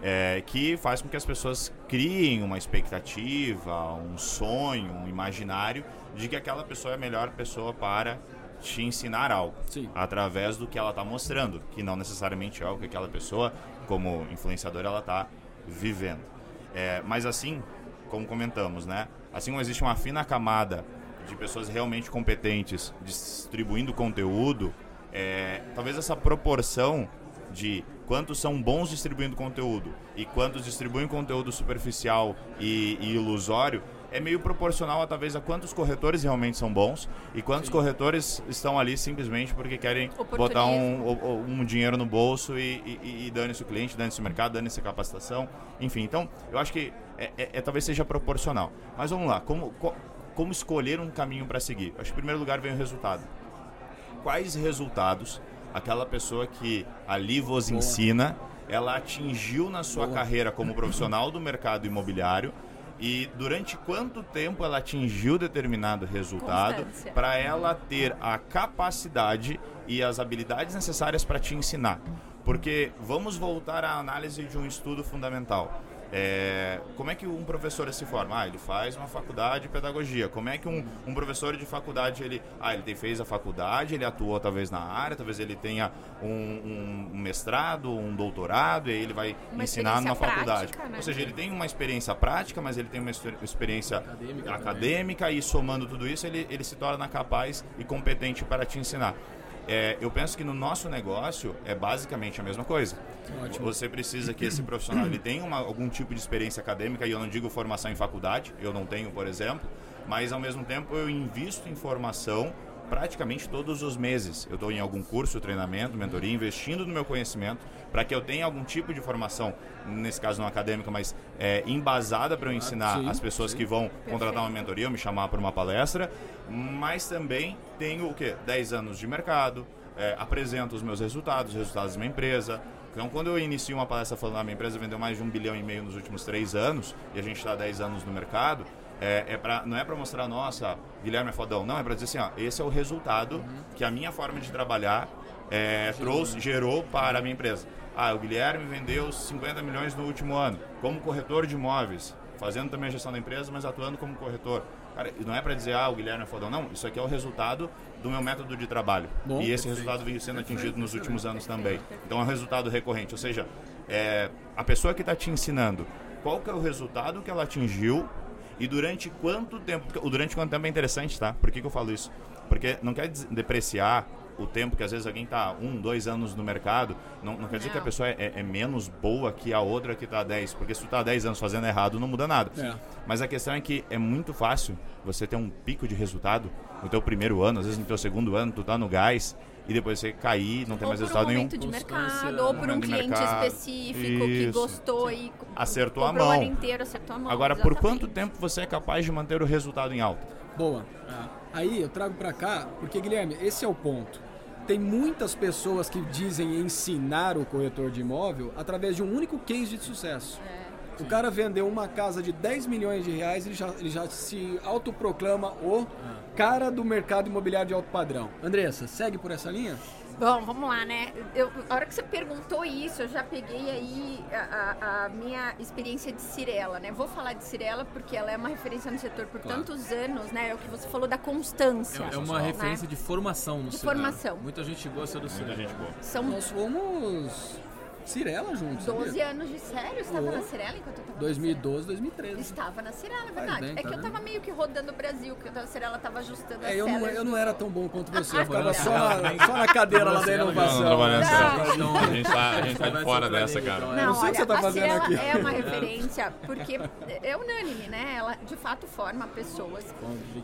É, que faz com que as pessoas criem uma expectativa, um sonho, um imaginário de que aquela pessoa é a melhor pessoa para te ensinar algo Sim. através do que ela está mostrando, que não necessariamente é algo que aquela pessoa, como influenciadora, ela está vivendo. É, mas assim, como comentamos, né? Assim como existe uma fina camada de pessoas realmente competentes distribuindo conteúdo, É, talvez essa proporção de quantos são bons distribuindo conteúdo e quantos distribuem conteúdo superficial e, e ilusório é meio proporcional a talvez a quantos corretores realmente são bons e quantos Sim. corretores estão ali simplesmente porque querem botar um, um dinheiro no bolso e, e, e dane-se o cliente, dane-se o mercado, dane-se a capacitação, enfim. Então, eu acho que é, é, é, talvez seja proporcional. Mas vamos lá, como, como escolher um caminho para seguir? Acho que em primeiro lugar vem o resultado. Quais resultados aquela pessoa que ali vos ensina, ela atingiu na sua Boa. carreira como profissional do mercado imobiliário e durante quanto tempo ela atingiu determinado resultado para ela ter a capacidade e as habilidades necessárias para te ensinar. Porque vamos voltar à análise de um estudo fundamental. É, como é que um professor se forma? Ah, ele faz uma faculdade de pedagogia. Como é que um, um professor de faculdade ele, ah, ele fez a faculdade, ele atuou talvez na área, talvez ele tenha um, um mestrado, um doutorado, e aí ele vai uma ensinar numa faculdade. Prática, né? Ou seja, ele tem uma experiência prática, mas ele tem uma experiência acadêmica, acadêmica e somando tudo isso ele, ele se torna capaz e competente para te ensinar. É, eu penso que no nosso negócio é basicamente a mesma coisa. Ótimo. Você precisa que esse profissional ele tenha uma, algum tipo de experiência acadêmica, e eu não digo formação em faculdade, eu não tenho, por exemplo, mas ao mesmo tempo eu invisto em formação praticamente todos os meses. Eu estou em algum curso, treinamento, mentoria, investindo no meu conhecimento para que eu tenha algum tipo de formação, nesse caso não acadêmica, mas é, embasada para eu ensinar sim, as pessoas sim. que vão contratar uma mentoria ou me chamar para uma palestra, mas também tenho o quê? 10 anos de mercado, é, apresento os meus resultados, os resultados da minha empresa, então, quando eu inicio uma palestra falando que ah, minha empresa vendeu mais de um bilhão e meio nos últimos três anos, e a gente está há 10 anos no mercado, é, é pra, não é para mostrar, nossa, Guilherme é fodão. Não, é para dizer assim, ó, esse é o resultado uhum. que a minha forma de trabalhar é, trouxe, gerou para a minha empresa. Ah, o Guilherme vendeu 50 milhões no último ano, como corretor de imóveis, fazendo também a gestão da empresa, mas atuando como corretor. Cara, não é para dizer, ah, o Guilherme é fodão. Não, isso aqui é o resultado do meu método de trabalho. Bom, e esse perfeito. resultado vem sendo atingido nos últimos anos também. Então é um resultado recorrente. Ou seja, é, a pessoa que está te ensinando qual que é o resultado que ela atingiu e durante quanto tempo? O durante quanto tempo é interessante, tá? Por que, que eu falo isso? Porque não quer depreciar o tempo que às vezes alguém está um, dois anos no mercado, não, não quer dizer não. que a pessoa é, é, menos boa que a outra que está há 10, porque se tu está há 10 anos fazendo errado, não muda nada. É. Mas a questão é que é muito fácil você ter um pico de resultado no teu primeiro ano, às vezes no teu segundo ano, tu tá no gás, e depois você cair, não tem mais resultado nenhum. Ou por um momento de mercado, ou por um cliente específico Isso. que gostou e acertou a mão. inteiro, acertou a mão. Agora, exatamente. por quanto tempo você é capaz de manter o resultado em alta? Boa. Aí eu trago para cá, porque Guilherme, esse é o ponto. Tem muitas pessoas que dizem ensinar o corretor de imóvel através de um único case de sucesso. É. O cara vendeu uma casa de 10 milhões de reais, ele já, ele já se autoproclama o cara do mercado imobiliário de alto padrão. Andressa, segue por essa linha? Bom, vamos lá, né? Eu, a hora que você perguntou isso, eu já peguei aí a, a, a, minha experiência de Cirela, né? Vou falar de Cirela porque ela é uma referência no setor por claro. tantos anos, né? É o que você falou da constância. É, é uma né? referência de formação no de formação. Muita gente gosta do Cirela. Muita gente boa. São... Nós fomos Cirela juntos. 12 sabia? anos de sério? Estava oh. na Cirela enquanto eu estava 2012, 2013. Estava na Cirela, é verdade. Bem, tá é que eu estava meio que rodando o Brasil, que a Cirela estava ajustando é, eu não, eu não era tão bom quanto você. Eu ficava só na, só na cadeira lá da inovação. Não, não, não, a gente tá, a gente tá fora dessa, cara. Não, não sei o que você tá fazendo aqui. é uma referência, porque é unânime, né? Ela de fato forma pessoas.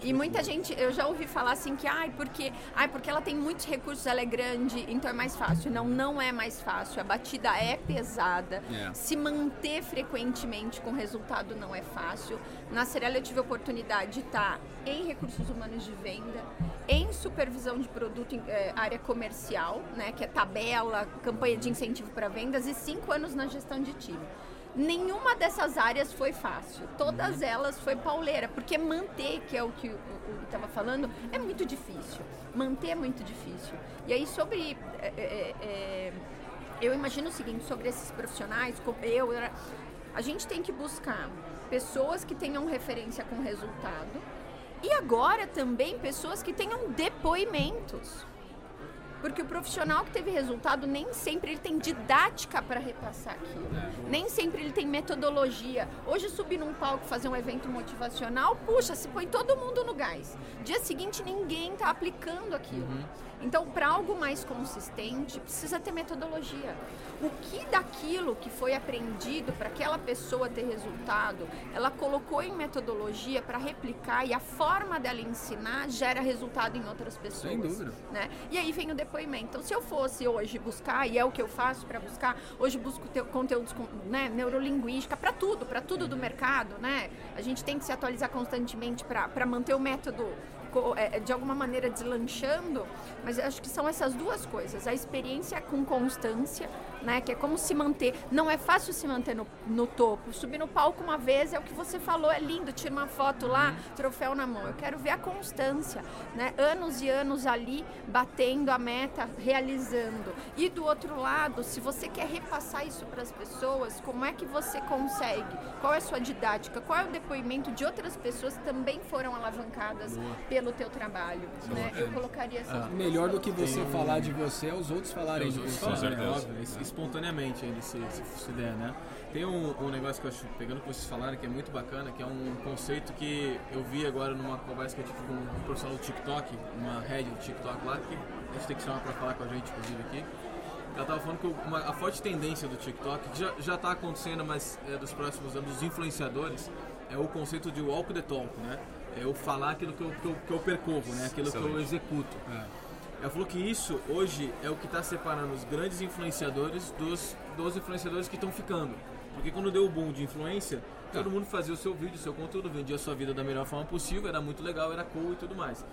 E muita gente, eu já ouvi falar assim que, ai, porque, ai, porque ela tem muitos recursos, ela é grande, então é mais fácil. Não, não é mais fácil. A batida é pesada. É. Se manter frequentemente com resultado não é fácil. Na Cirela eu tive a oportunidade de estar em recursos humanos de venda, em supervisão de produto em é, área comercial, né, que é tabela, campanha de incentivo para vendas, e cinco anos na gestão de time. Nenhuma dessas áreas foi fácil. Todas uhum. elas foi pauleira, porque manter, que é o que o estava falando, é muito difícil. Manter é muito difícil. E aí sobre é, é eu imagino o seguinte sobre esses profissionais, como eu, a gente tem que buscar pessoas que tenham referência com resultado e agora também pessoas que tenham depoimentos. Porque o profissional que teve resultado nem sempre ele tem didática para repassar aquilo. Nem sempre ele tem metodologia. Hoje subir num palco fazer um evento motivacional, puxa, se põe todo mundo no gás. Dia seguinte ninguém está aplicando aquilo. Então, para algo mais consistente, precisa ter metodologia. O que daquilo que foi aprendido para aquela pessoa ter resultado, ela colocou em metodologia para replicar e a forma dela ensinar gera resultado em outras pessoas. Sem dúvida. Né? E aí vem o depoimento. Então, se eu fosse hoje buscar, e é o que eu faço para buscar, hoje busco conteúdos né, neurolinguística para tudo, para tudo do mercado, né? A gente tem que se atualizar constantemente para manter o método co- é, de alguma maneira deslanchando, mas acho que são essas duas coisas. A experiência com constância, né? Que é como se manter. Não é fácil se manter no, no topo. Subir no palco uma vez é o que você falou, é lindo, tira uma foto lá, troféu na mão. Eu quero ver a constância, né? Anos e anos ali, batendo a meta, realizando. E do outro lado, se você quer repassar isso para as pessoas, como é que você consegue? Qual é a sua didática? Qual é o depoimento de outras pessoas que também foram alavancadas pelo teu trabalho? Né? Eu colocaria essas duas Melhor do que você falar de você é os outros falarem de você. certeza. é óbvio, es- espontaneamente ele se, se, se der, né? Tem um, um negócio que eu acho, pegando o que vocês falaram, que é muito bacana, que é um conceito que eu vi agora numa conversa que eu tive com um profissional do TikTok, uma head do TikTok lá, que a gente tem que chamar pra falar com a gente, inclusive, aqui. Ela tava falando que uma, a forte tendência do TikTok, que já, já tá acontecendo, mas é dos próximos anos, dos influenciadores, é o conceito de walk the talk, né? É eu falar aquilo que eu, que eu, que eu percorro, né? Aquilo que eu Excelente. executo. Ela falou que isso hoje é o que está separando os grandes influenciadores dos, dos influenciadores que estão ficando. Porque quando deu o boom de influência, todo mundo fazia o seu vídeo, o seu conteúdo, vendia a sua vida da melhor forma possível, era muito legal, era cool e tudo mais.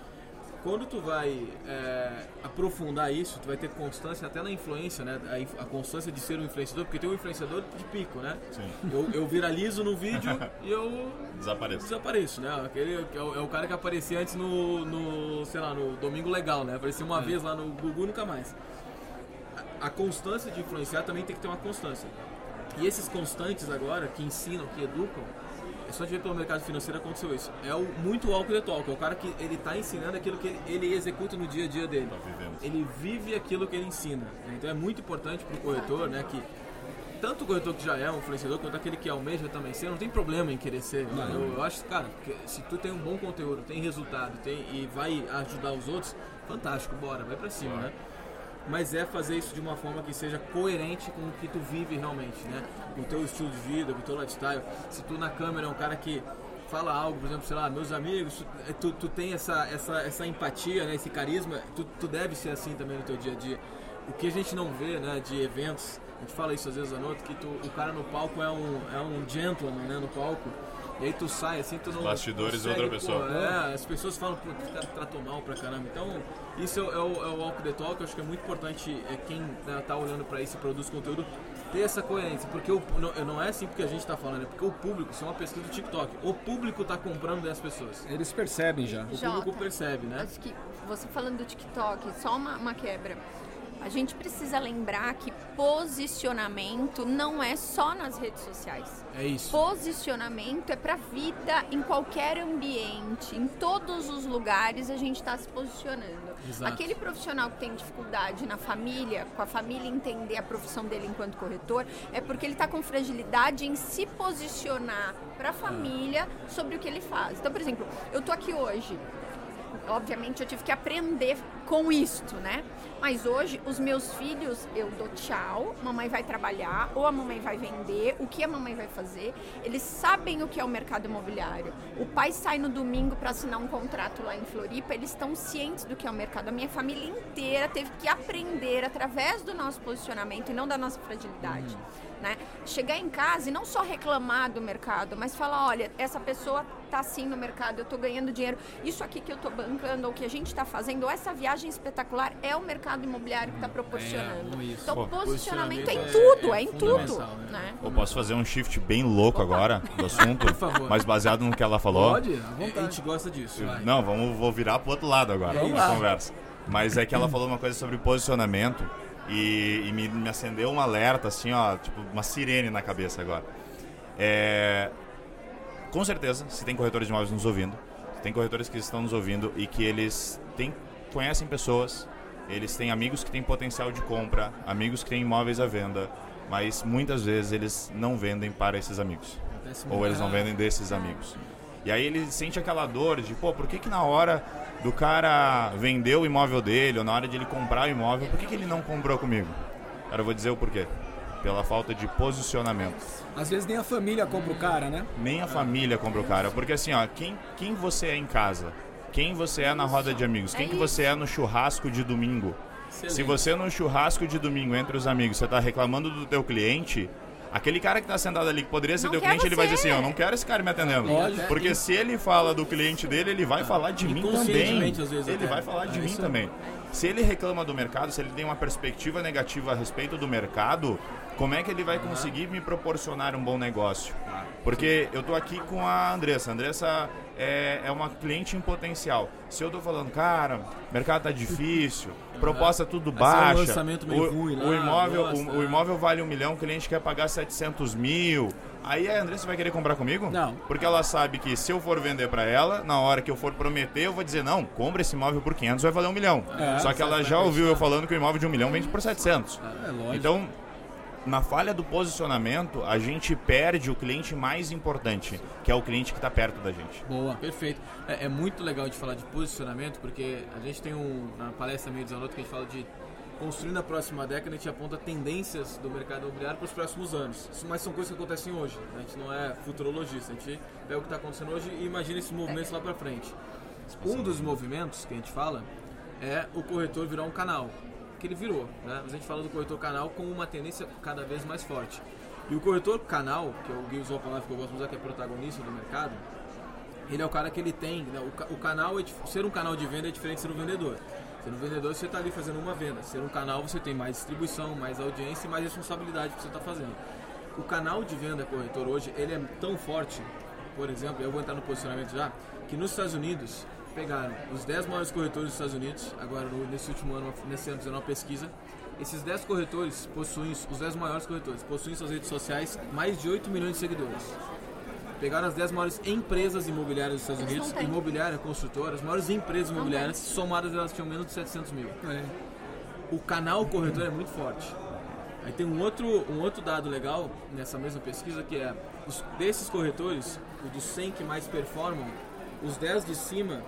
Quando tu vai é, aprofundar isso, tu vai ter constância até na influência, né? A, a constância de ser um influenciador, porque tem um influenciador de pico, né? Sim. Eu, eu viralizo no vídeo e eu Desapareço. desapareço, né? Aquele que é o, é o cara que aparecia antes no, no, sei lá, no Domingo Legal, né? Aparecia uma vez lá no Gugu nunca mais. A, a constância de influenciar também tem que ter uma constância. E esses constantes agora, que ensinam, que educam, só de ver pelo mercado financeiro aconteceu isso. É o muito walk the talk, é o cara que ele tá ensinando aquilo que ele, ele executa no dia a dia dele. Tá. Ele vive aquilo que ele ensina. né? Então é muito importante pro corretor, né, que tanto o corretor que já é um influenciador quanto aquele que almeja também ser, não tem problema em querer ser. Eu, eu acho, cara, que se tu tem um bom conteúdo, tem resultado, tem e vai ajudar os outros, fantástico, bora, vai pra cima, né? Mas é fazer isso de uma forma que seja coerente com o que tu vive realmente, né? Com o teu estilo de vida, com o teu lifestyle. Se tu na câmera é um cara que fala algo, por exemplo, sei lá, meus amigos, tu, é, tu, tu tem essa, essa, essa empatia, né? Esse carisma, tu, tu deve ser assim também no teu dia a dia. O que a gente não vê, né, de eventos, a gente fala isso às vezes à noite, que tu, o cara no palco é um, é um gentleman, né, no palco. E aí tu sai assim, tu não. Bastidores, consegue, outra pessoa. pô, é, as pessoas falam, pô, esse cara tratou mal pra caramba. Então, isso é, o- é o, é o walk the talk. Eu acho que é muito importante é, quem né, tá olhando pra isso e produz conteúdo ter essa coerência. Porque o, não, não é assim porque a gente tá falando, é porque o público, isso é uma pesquisa do TikTok, o público tá comprando das pessoas. Eles percebem já. O Jota, público percebe, né? Acho que você falando do TikTok, só uma, uma quebra. A gente precisa lembrar que posicionamento não é só nas redes sociais. É isso. Posicionamento é para vida em qualquer ambiente, em todos os lugares a gente está se posicionando. Exato. Aquele profissional que tem dificuldade na família, com a família entender a profissão dele enquanto corretor, é porque ele está com fragilidade em se posicionar para a família sobre o que ele faz. Então, por exemplo, eu tô aqui hoje obviamente eu tive que aprender com isto, né? Mas hoje os meus filhos eu dou tchau, mamãe vai trabalhar ou a mamãe vai vender, o que a mamãe vai fazer. Eles sabem o que é o mercado imobiliário. O pai sai no domingo para assinar um contrato lá em Floripa, eles estão cientes do que é o mercado. A minha família inteira teve que aprender através do nosso posicionamento e não da nossa fragilidade. Né? Chegar em casa e não só reclamar do mercado, mas falar, olha, essa pessoa tá assim no mercado, eu tô ganhando dinheiro, isso aqui que eu tô bancando, ou o que a gente está fazendo, ou essa viagem espetacular é o mercado imobiliário que está proporcionando. É, isso. então, Pô, posicionamento é em posicionamento tudo, é- é, é em tudo. né? Né? Eu posso fazer um shift bem louco agora do assunto, Por favor. mas baseado no que ela falou. Pode, A gente gosta disso. vai. Não, vamos vou virar pro outro lado agora Vamos na lá. conversa. Mas é que ela falou uma coisa sobre posicionamento e, e me, me acendeu um alerta, assim, ó, tipo, uma sirene na cabeça agora. É, com certeza, se tem corretores de imóveis nos ouvindo, se tem corretores que estão nos ouvindo e que eles têm, conhecem pessoas eles têm amigos que têm potencial de compra, amigos que têm imóveis à venda, mas muitas vezes eles não vendem para esses amigos. Ou eles não vendem desses amigos. E aí ele sente aquela dor de, pô, por que que na hora do cara vender o imóvel dele, ou na hora de ele comprar o imóvel, por que que ele não comprou comigo? Cara, eu vou dizer o porquê. Pela falta de posicionamento. Às vezes nem a família compra o cara, né? Nem a família compra o cara. Porque assim, ó, quem, quem você é em casa? Quem você é na roda de amigos? Quem É que você é no churrasco de domingo? Excelente. Se você no churrasco de domingo entre os amigos, você tá reclamando do teu cliente, aquele cara que tá sentado ali que poderia ser Não teu cliente, ele vai dizer você. assim, eu não quero esse cara me atendendo. Lógico. Porque se ele fala do cliente dele, ele vai falar de mim também. Vezes, Ele até. vai falar de É mim também. Se ele reclama do mercado, se ele tem uma perspectiva negativa a respeito do mercado, como é que ele vai conseguir me proporcionar um bom negócio? Porque eu tô aqui com a Andressa. A Andressa é, é uma cliente em potencial. Se eu tô falando, cara, o mercado tá difícil, proposta tudo Vai ser um baixa, lançamento meio o, ruim lá, o imóvel, o, o imóvel vale um milhão, o cliente quer pagar 700 mil. Aí a Andressa vai querer comprar comigo? Não. Porque ela sabe que se eu for vender pra ela, na hora que eu for prometer, eu vou dizer, não, compra esse imóvel por 500, vai valer um milhão. É, Só que ela já ouviu eu falando que o imóvel de um milhão vende por 700. É lógico. Então, na falha do posicionamento, a gente perde o cliente mais importante, que é o cliente que está perto da gente. Boa. Perfeito. É, é muito legal de falar de posicionamento, porque a gente tem um, na palestra meio desanoto que a gente fala de construir na próxima década, a gente aponta tendências do mercado imobiliário para os próximos anos. Mas são coisas que acontecem hoje. A gente não é futurologista, a gente pega o que está acontecendo hoje e imagina esses movimentos lá para frente. Um dos movimentos que a gente fala é o corretor virar um canal, que ele virou. Né? Mas a gente fala do corretor canal com uma tendência cada vez mais forte. E o corretor canal, que é o Gui usou a palavra que eu gosto de usar, que é protagonista do mercado, ele é o cara que ele tem. né, O, o canal, é, ser um canal de venda é diferente de ser um vendedor. Ser um vendedor, você está ali fazendo uma venda. Ser um canal, você tem mais distribuição, mais audiência e mais responsabilidade que você está fazendo. O canal de venda corretor hoje, ele é tão forte, por exemplo, eu vou entrar no posicionamento já, que nos Estados Unidos, pegaram os 10 maiores corretores dos Estados Unidos, agora no- nesse último ano, nesse ano fizeram uma pesquisa, esses 10 corretores possuem, os 10 maiores corretores, possuem em suas redes sociais mais de 8 milhões de seguidores pegaram as 10 maiores empresas imobiliárias dos Estados Eles Unidos, imobiliária, construtora, as maiores empresas imobiliárias, somadas elas tinham menos de 700 mil. É. O canal corretor é muito forte. Aí tem um outro, um outro dado legal nessa mesma pesquisa que é, os, desses corretores, os dos 100 que mais performam, os 10 de cima,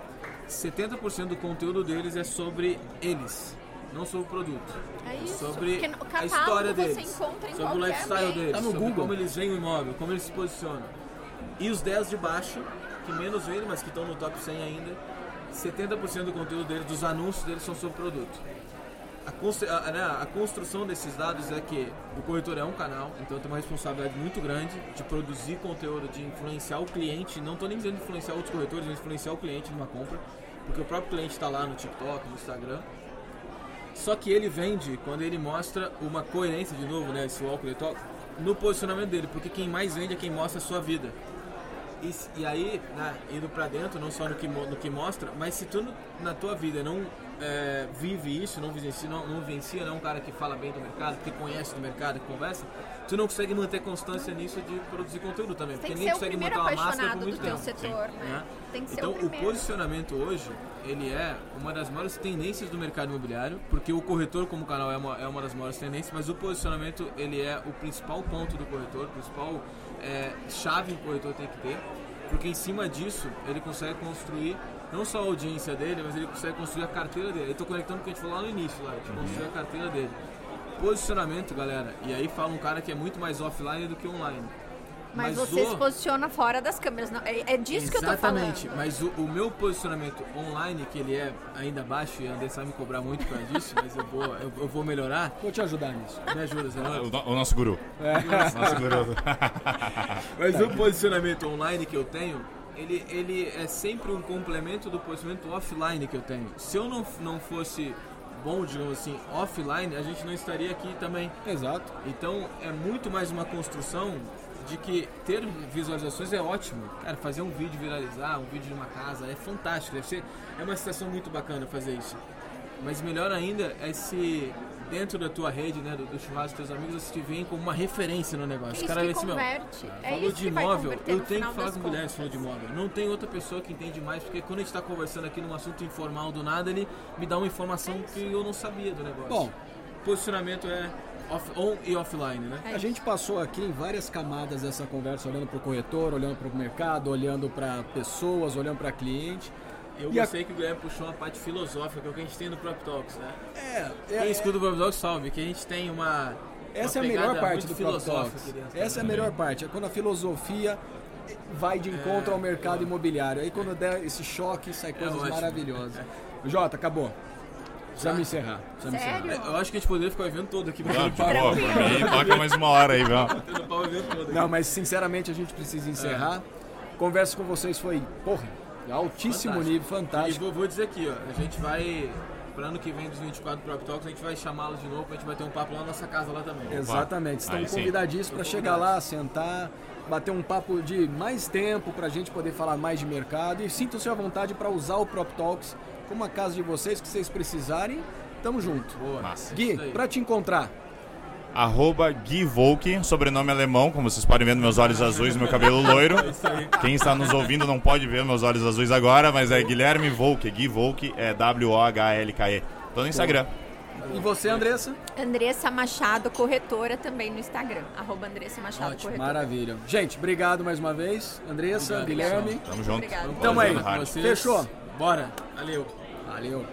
70% do conteúdo deles é sobre eles, não sobre o produto. É isso. Sobre a história você deles, encontra em sobre o lifestyle ambiente. deles, Tá no sobre Google. como eles veem o imóvel, como eles se posicionam. E os 10 de baixo, que menos vendem, mas que estão no top 100 ainda, 70% do conteúdo deles, dos anúncios deles são sobre produto. A, né, a construção desses dados é que o corretor é um canal, então tem uma responsabilidade muito grande de produzir conteúdo, de influenciar o cliente. Não estou nem dizendo influenciar outros corretores, mas influenciar o cliente numa compra, porque o próprio cliente está lá no TikTok, no Instagram. Só que ele vende quando ele mostra uma coerência, de novo, né, esse walk the talk, no posicionamento dele, porque quem mais vende é quem mostra a sua vida. E, e aí, né, indo pra dentro, não só no que, no que mostra, mas se tu na tua vida não é, vive isso, não vivencia, não, não vivencia, não é um cara que fala bem do mercado, que conhece do mercado, que conversa, tu não consegue manter constância nisso de produzir conteúdo também. Porque o consegue primeiro montar uma máscara por muito do teu tempo. setor, né? Ser então, o o posicionamento hoje, ele é uma das maiores tendências do mercado imobiliário, porque o corretor como canal é uma, é uma das maiores tendências, mas o posicionamento, ele é o principal ponto do corretor, principal é, chave que o corretor tem que ter, porque em cima disso, ele consegue construir não só a audiência dele, mas ele consegue construir a carteira dele. Eu estou conectando com o que a gente falou lá no início, lá, de construir a carteira dele. Posicionamento, galera, e aí fala um cara que é muito mais offline do que online. Mas, você o- se posiciona fora das câmeras. Não, é, é disso que eu tô Exatamente, falando. mas o, o meu posicionamento online, que ele é ainda baixo, e a Andressa vai me cobrar muito por causa disso, mas eu vou, eu, eu vou melhorar. Vou te ajudar nisso. Me ajuda, Zé. O, o nosso guru. Nosso guru. Mas o posicionamento online que eu tenho, ele, ele é sempre um complemento do posicionamento offline que eu tenho. Se eu não, não fosse bom, digamos assim, offline, a gente não estaria aqui também. Exato. Então é muito mais uma construção de que ter visualizações é ótimo. Cara, fazer um vídeo viralizar, um vídeo de uma casa, é fantástico. Deve ser, é uma situação muito bacana fazer isso. Mas melhor ainda é se dentro da tua rede, né, do, do churrasco dos teus amigos, você te vem como uma referência no negócio. É isso caras que veem assim, meu, converte. É falou isso de imóvel, eu tenho que falar com mulheres falando de imóvel. Não tem outra pessoa que entende mais, porque quando a gente está conversando aqui num assunto informal do nada, ele me dá uma informação que eu não sabia do negócio. Bom. posicionamento é off, on e offline, né? É A gente passou aqui em várias camadas essa conversa, olhando para o corretor, olhando para o mercado, olhando para pessoas, olhando para cliente. Eu E a- gostei que o Guilherme puxou uma parte filosófica, que é o que a gente tem no Prop Talks, né? É, Quem é, escuta o Prop Talks sabe que a gente tem uma. essa é uma a melhor parte do Prop Talks. Essa é a melhor parte, é quando a filosofia vai de encontro ao mercado imobiliário. Aí quando der esse choque, sai coisas ótimo. maravilhosas. Jota, acabou. Precisamos encerrar. Precisamos Sério? encerrar. Eu acho que a gente poderia ficar o evento todo aqui. Ah, batendo pô, mim, toca mais uma hora aí, viu? Batendo pau o evento todo aqui. Não, mas sinceramente a gente precisa encerrar. Conversa com vocês foi, porra, altíssimo Fantástico. nível, E fantástico. vou, vou dizer aqui, ó, a gente vai. Para ano que vem dos 24 Prop Talks, a gente vai chamá-los de novo pra gente bater um papo lá na nossa casa lá também. Exatamente, estão Aí sim. convidadíssimos para chegar lá, sentar, bater um papo de mais tempo para a gente poder falar mais de mercado e sintam-se à vontade para usar o Prop Talks como a casa de vocês, que vocês precisarem. Tamo junto. Boa. Massa. Gui, para te encontrar, Arroba Gui Volk, sobrenome alemão, como vocês podem ver nos meus olhos azuis e meu cabelo loiro. Quem está nos ouvindo não pode ver meus olhos azuis agora, mas é Guilherme Volk, Gui Volk, é W-O-H-L-K-E. Tô no Instagram. e você, Andressa? Andressa Machado, corretora também no Instagram. Arroba Andressa Machado, Ótimo, corretora. Maravilha. Gente, obrigado mais uma vez. Andressa, Obrigado, Guilherme. Tamo junto. Obrigada. Tamo aí. Fechou? Bora. Valeu. Valeu.